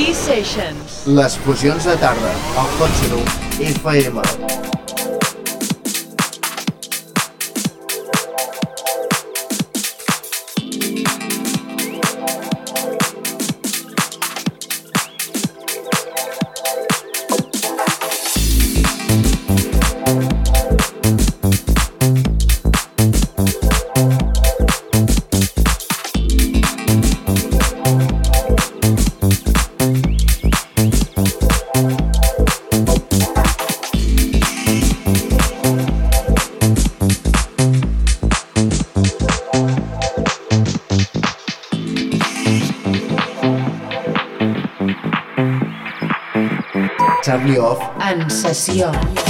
T-Sessions. Les fusions de tarda, al Sonu FM. Charlie Off. En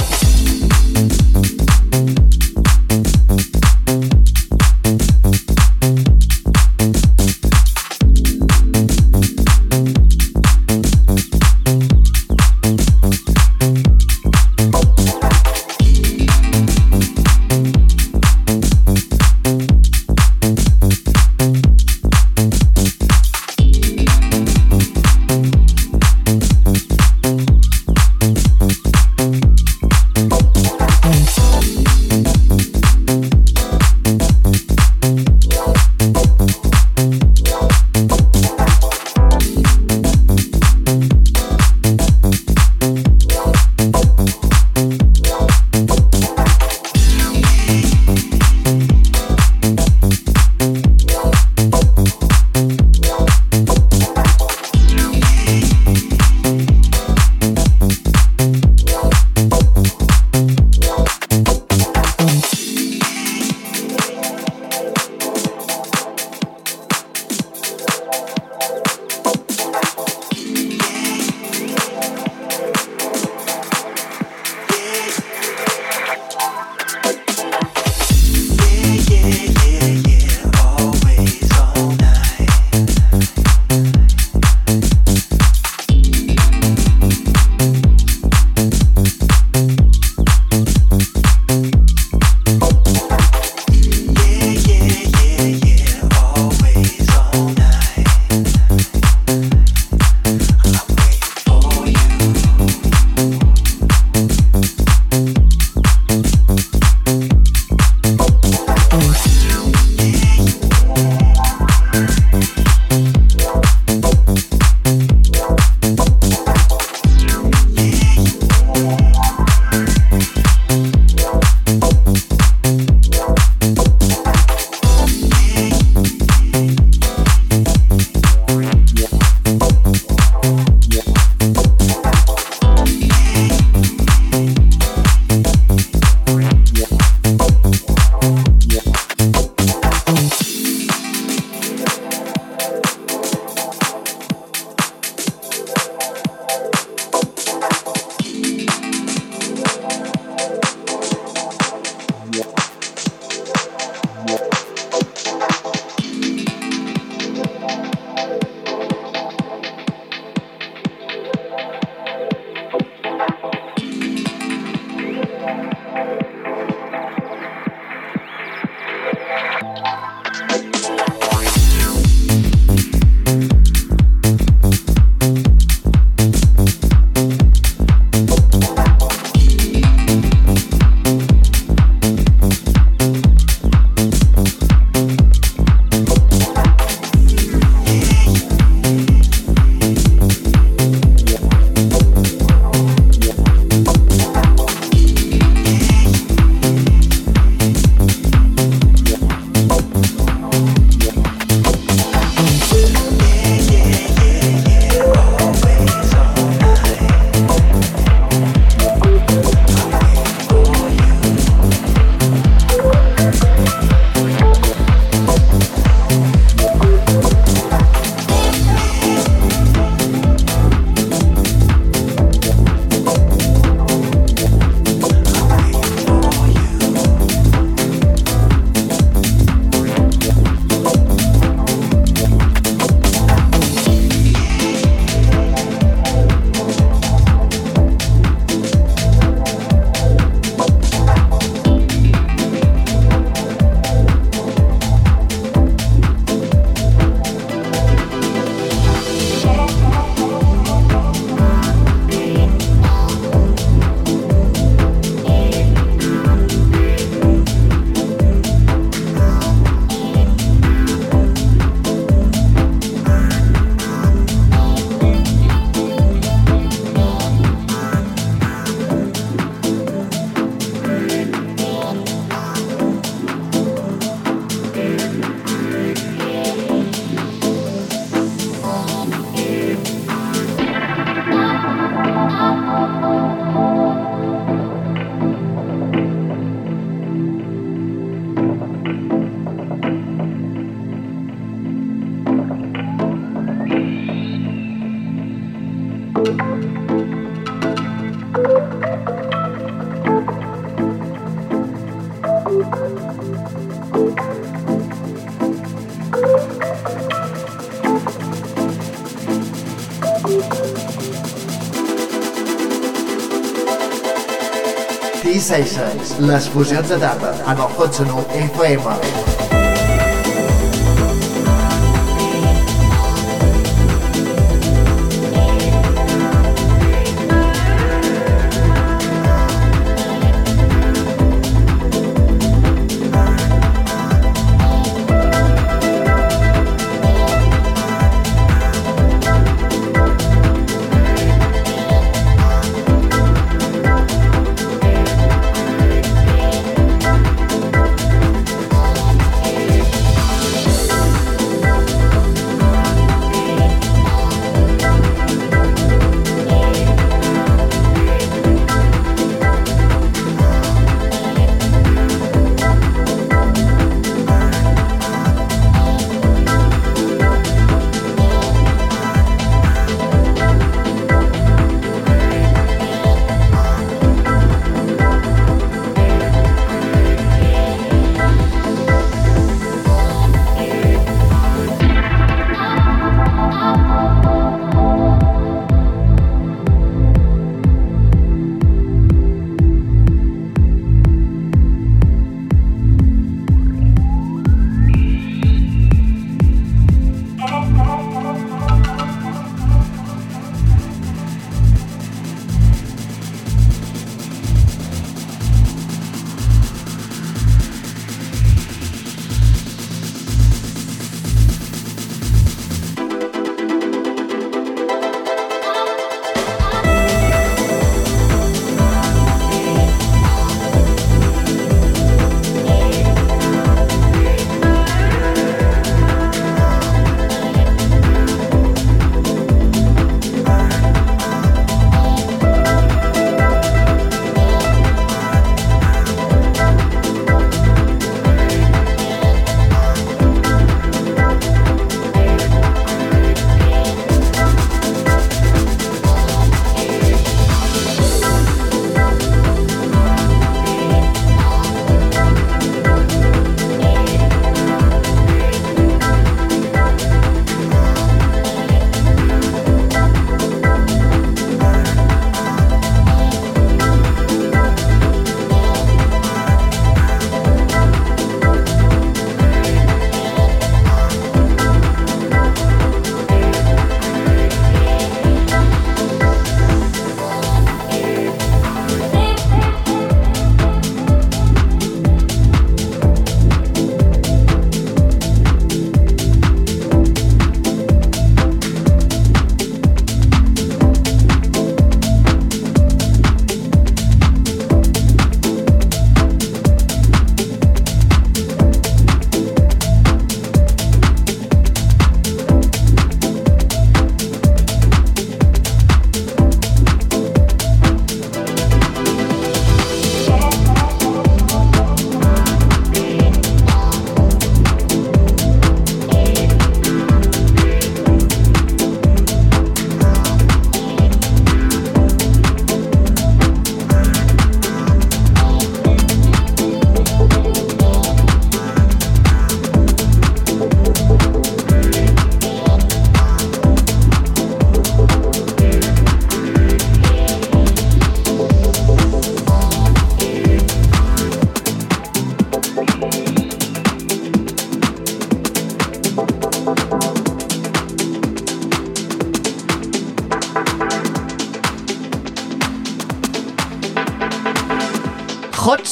Sessió. T-Sessions, les fusions de tarda en el Hot FM.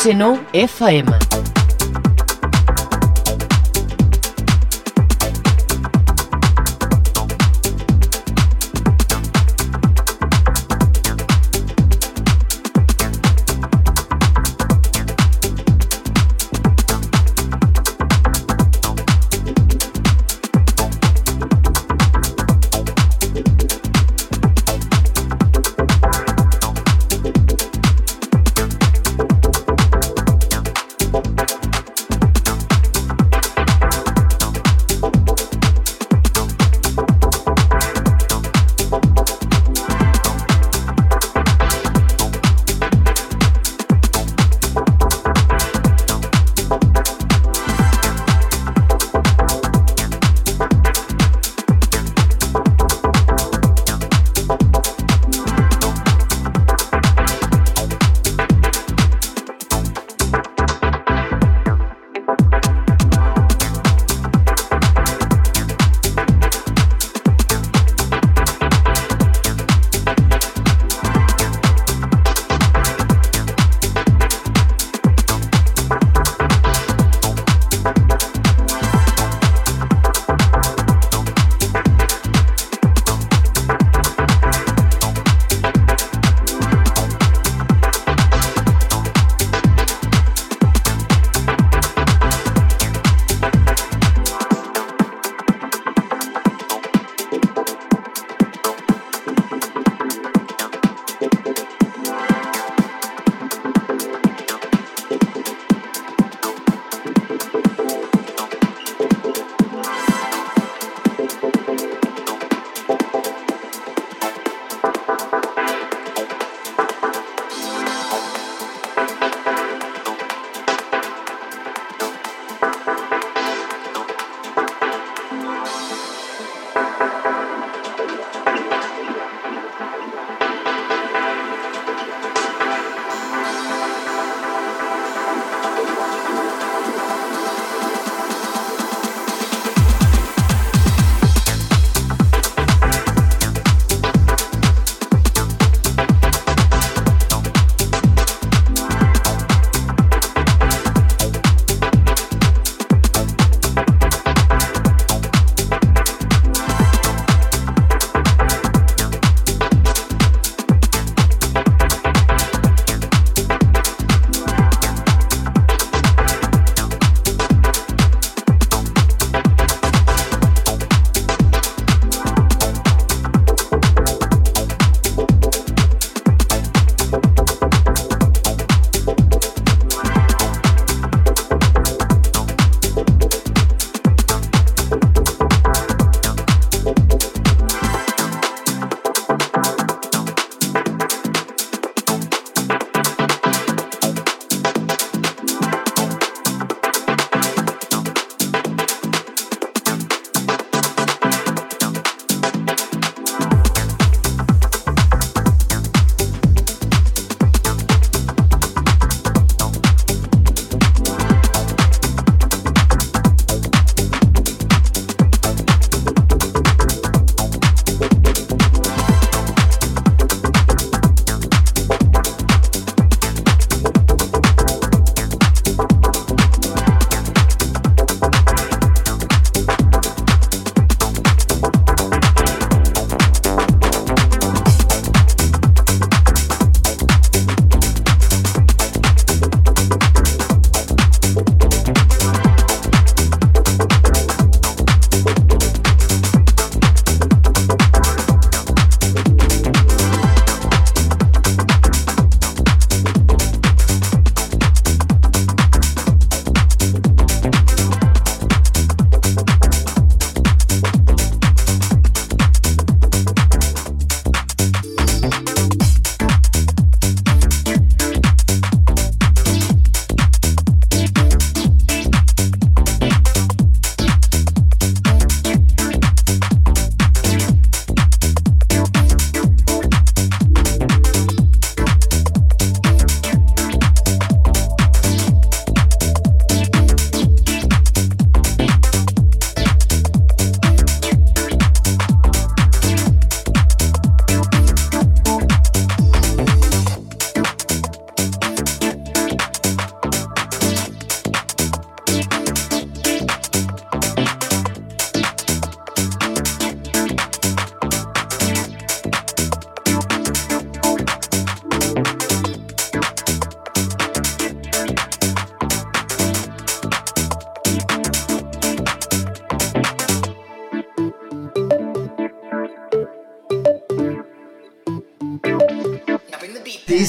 Seno FM.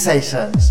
civilizations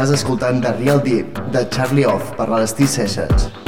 Estàs escoltant The Real Deep, de Charlie Off, per les T-Sessions.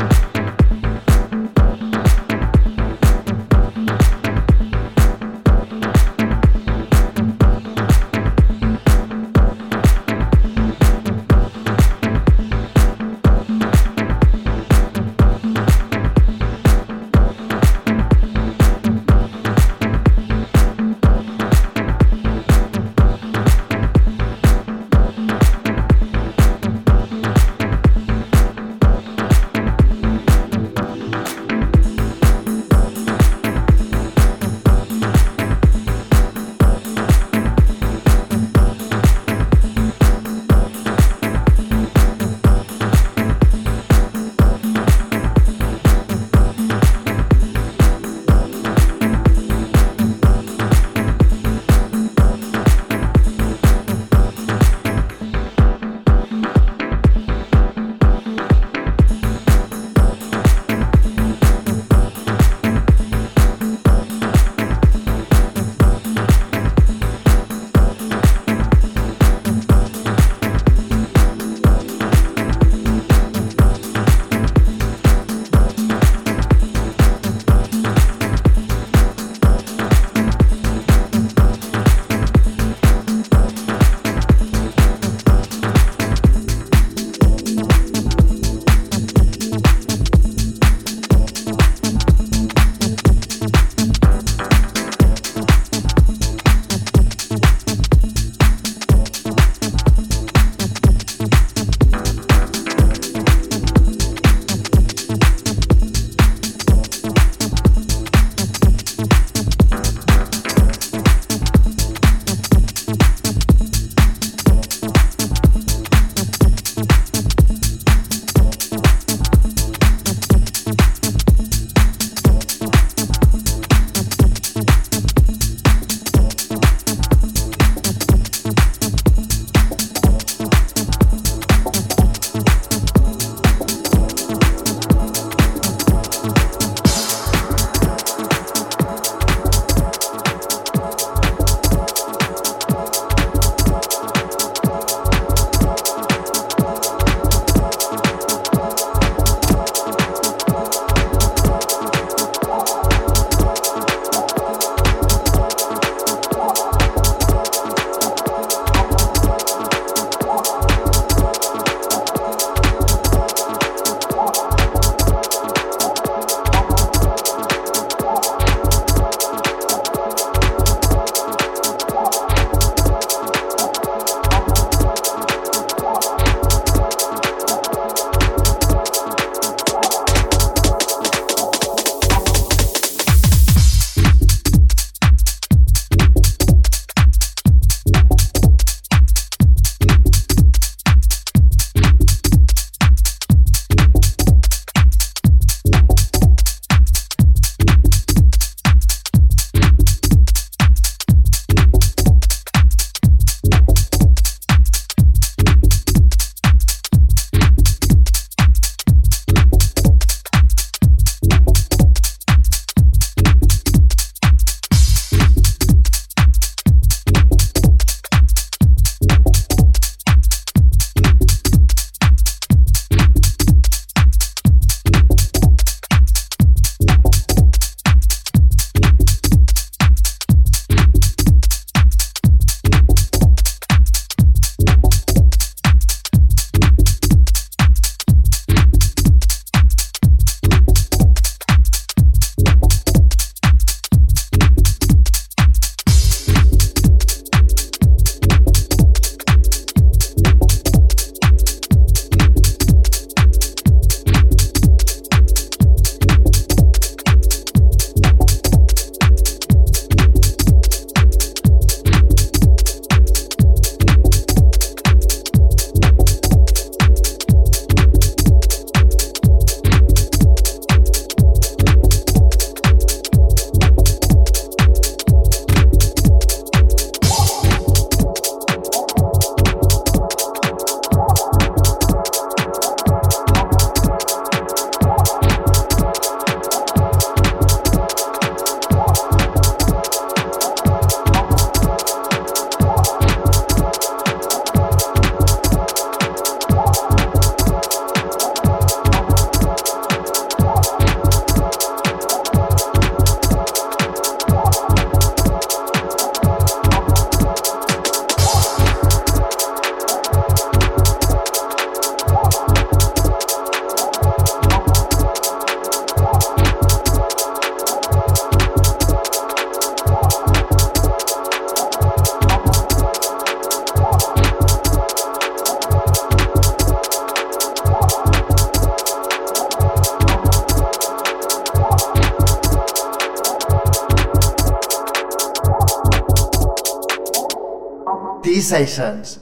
sensations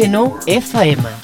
Seno FM.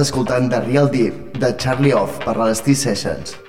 Escoltant The Real Deep de Charlie Off per les T-Sessions.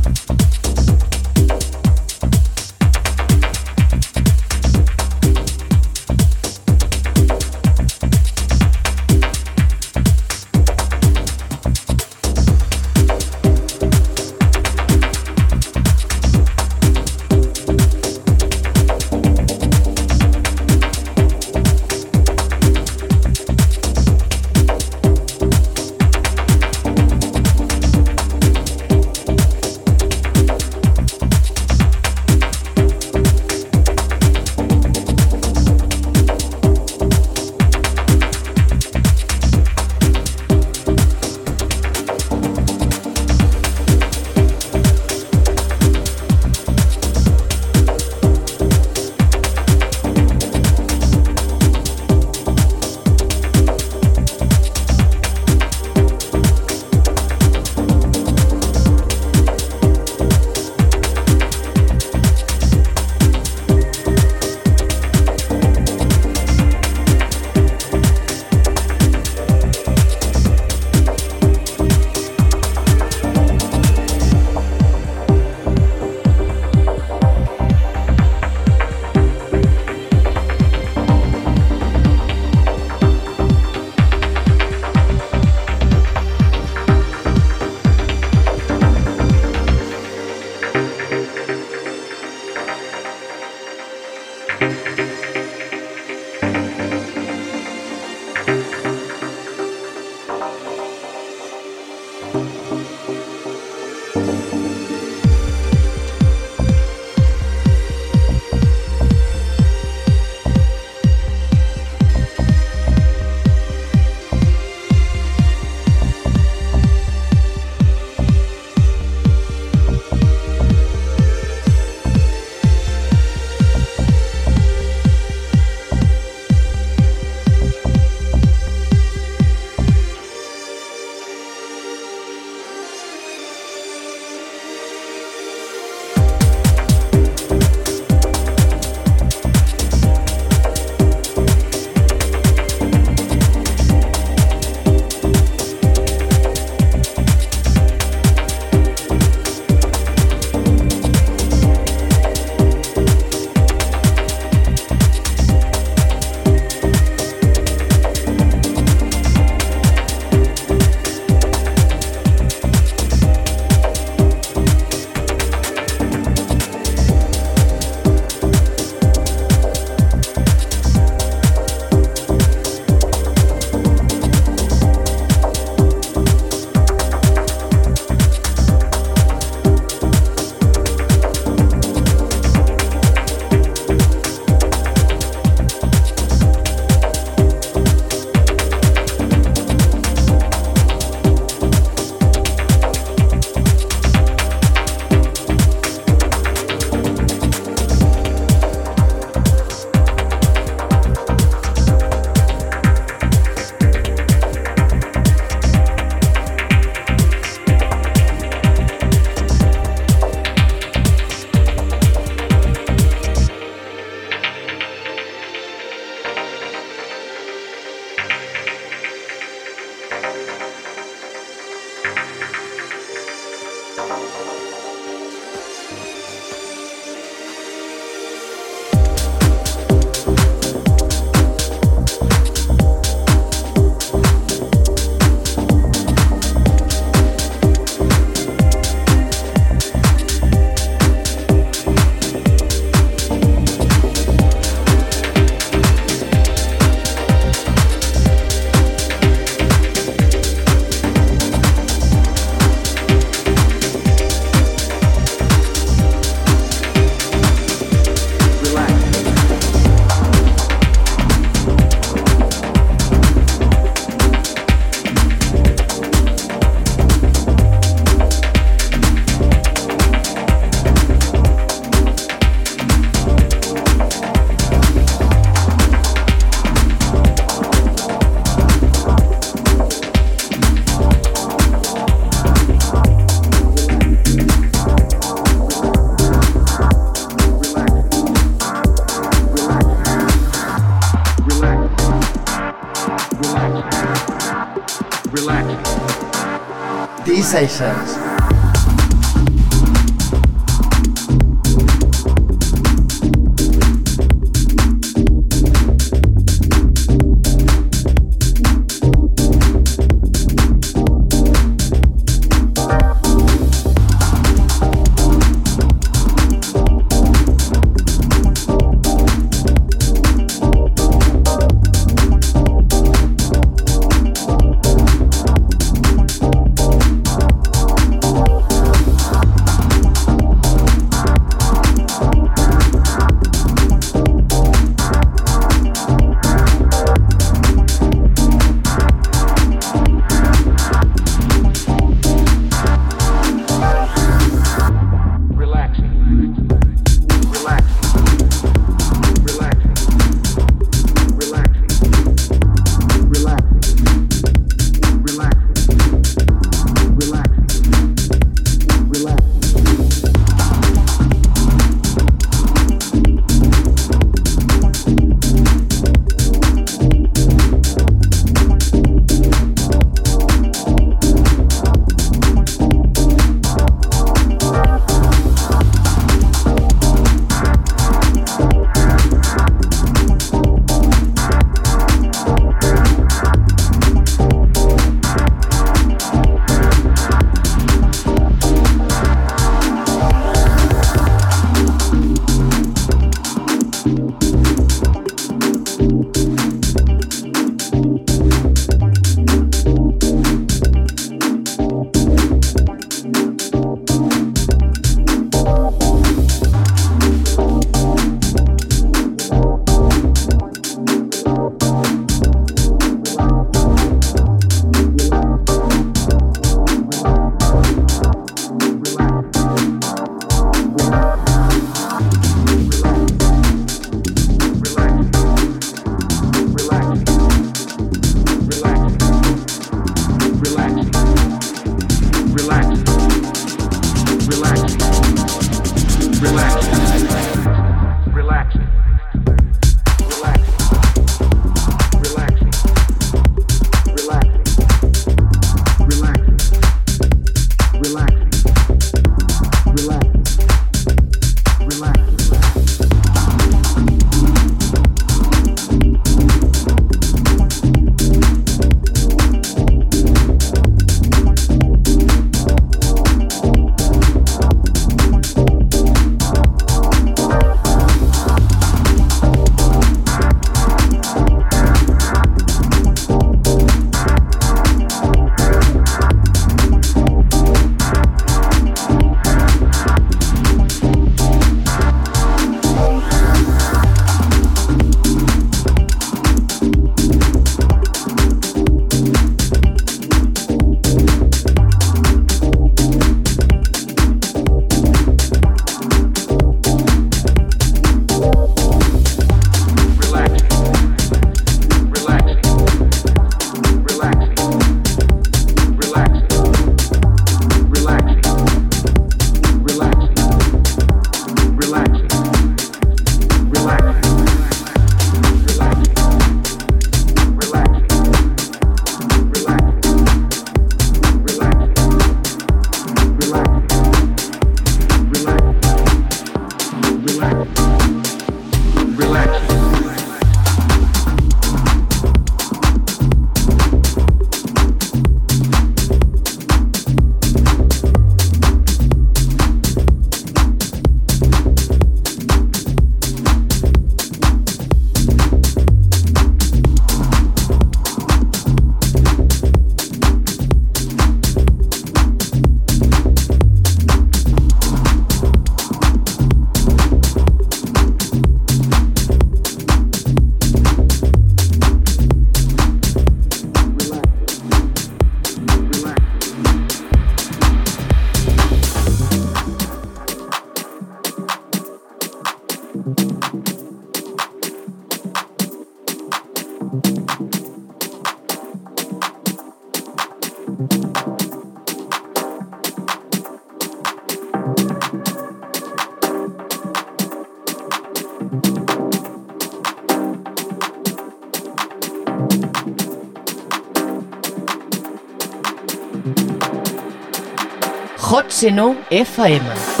Seno FM.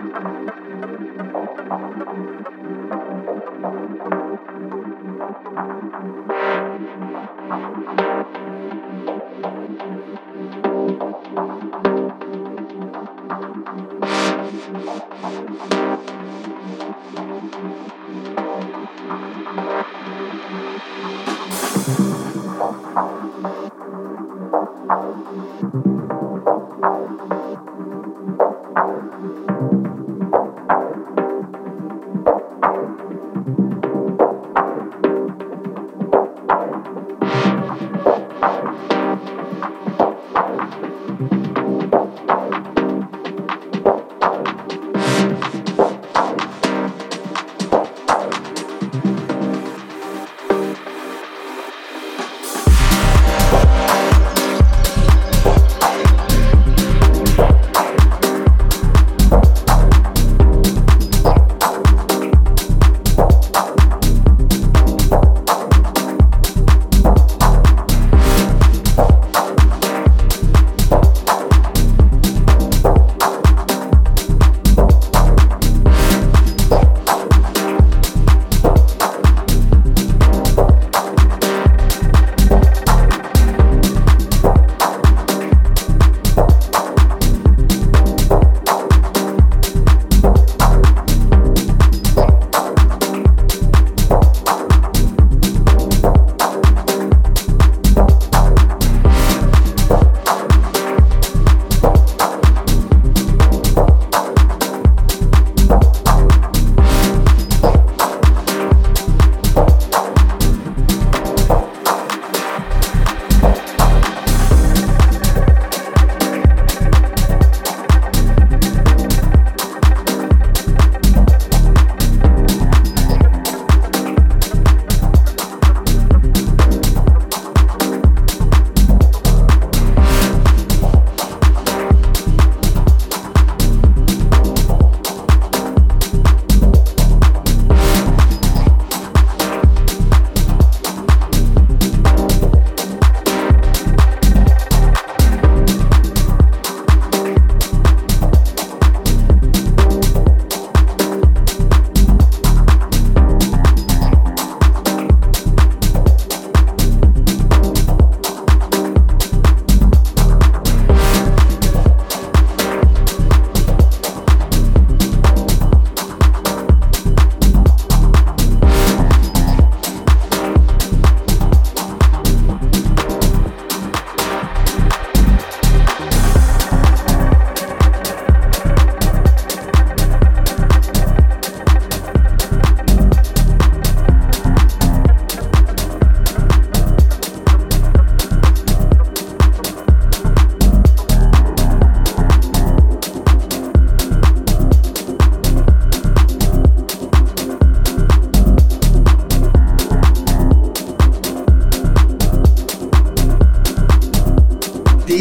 Thank you.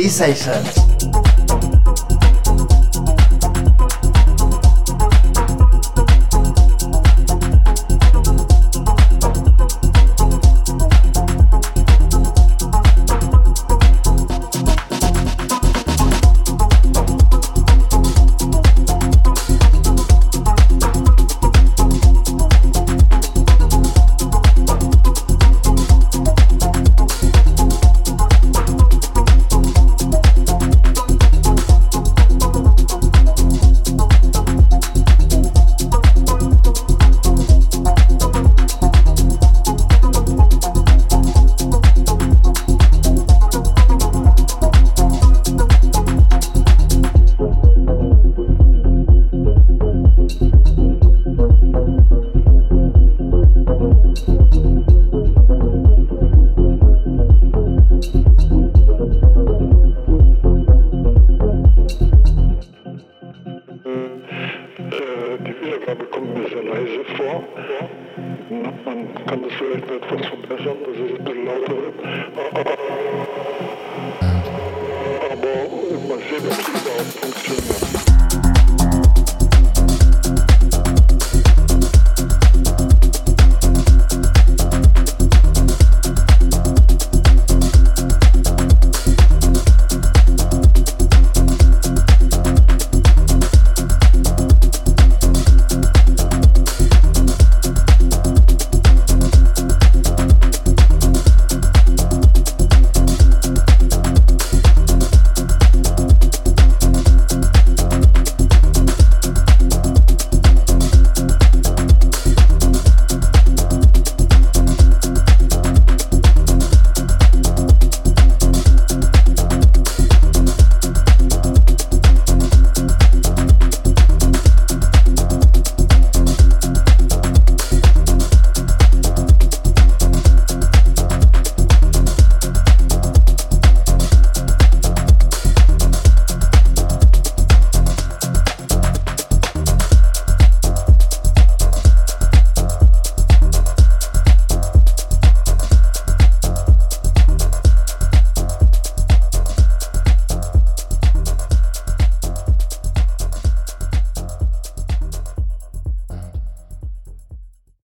B Sessions.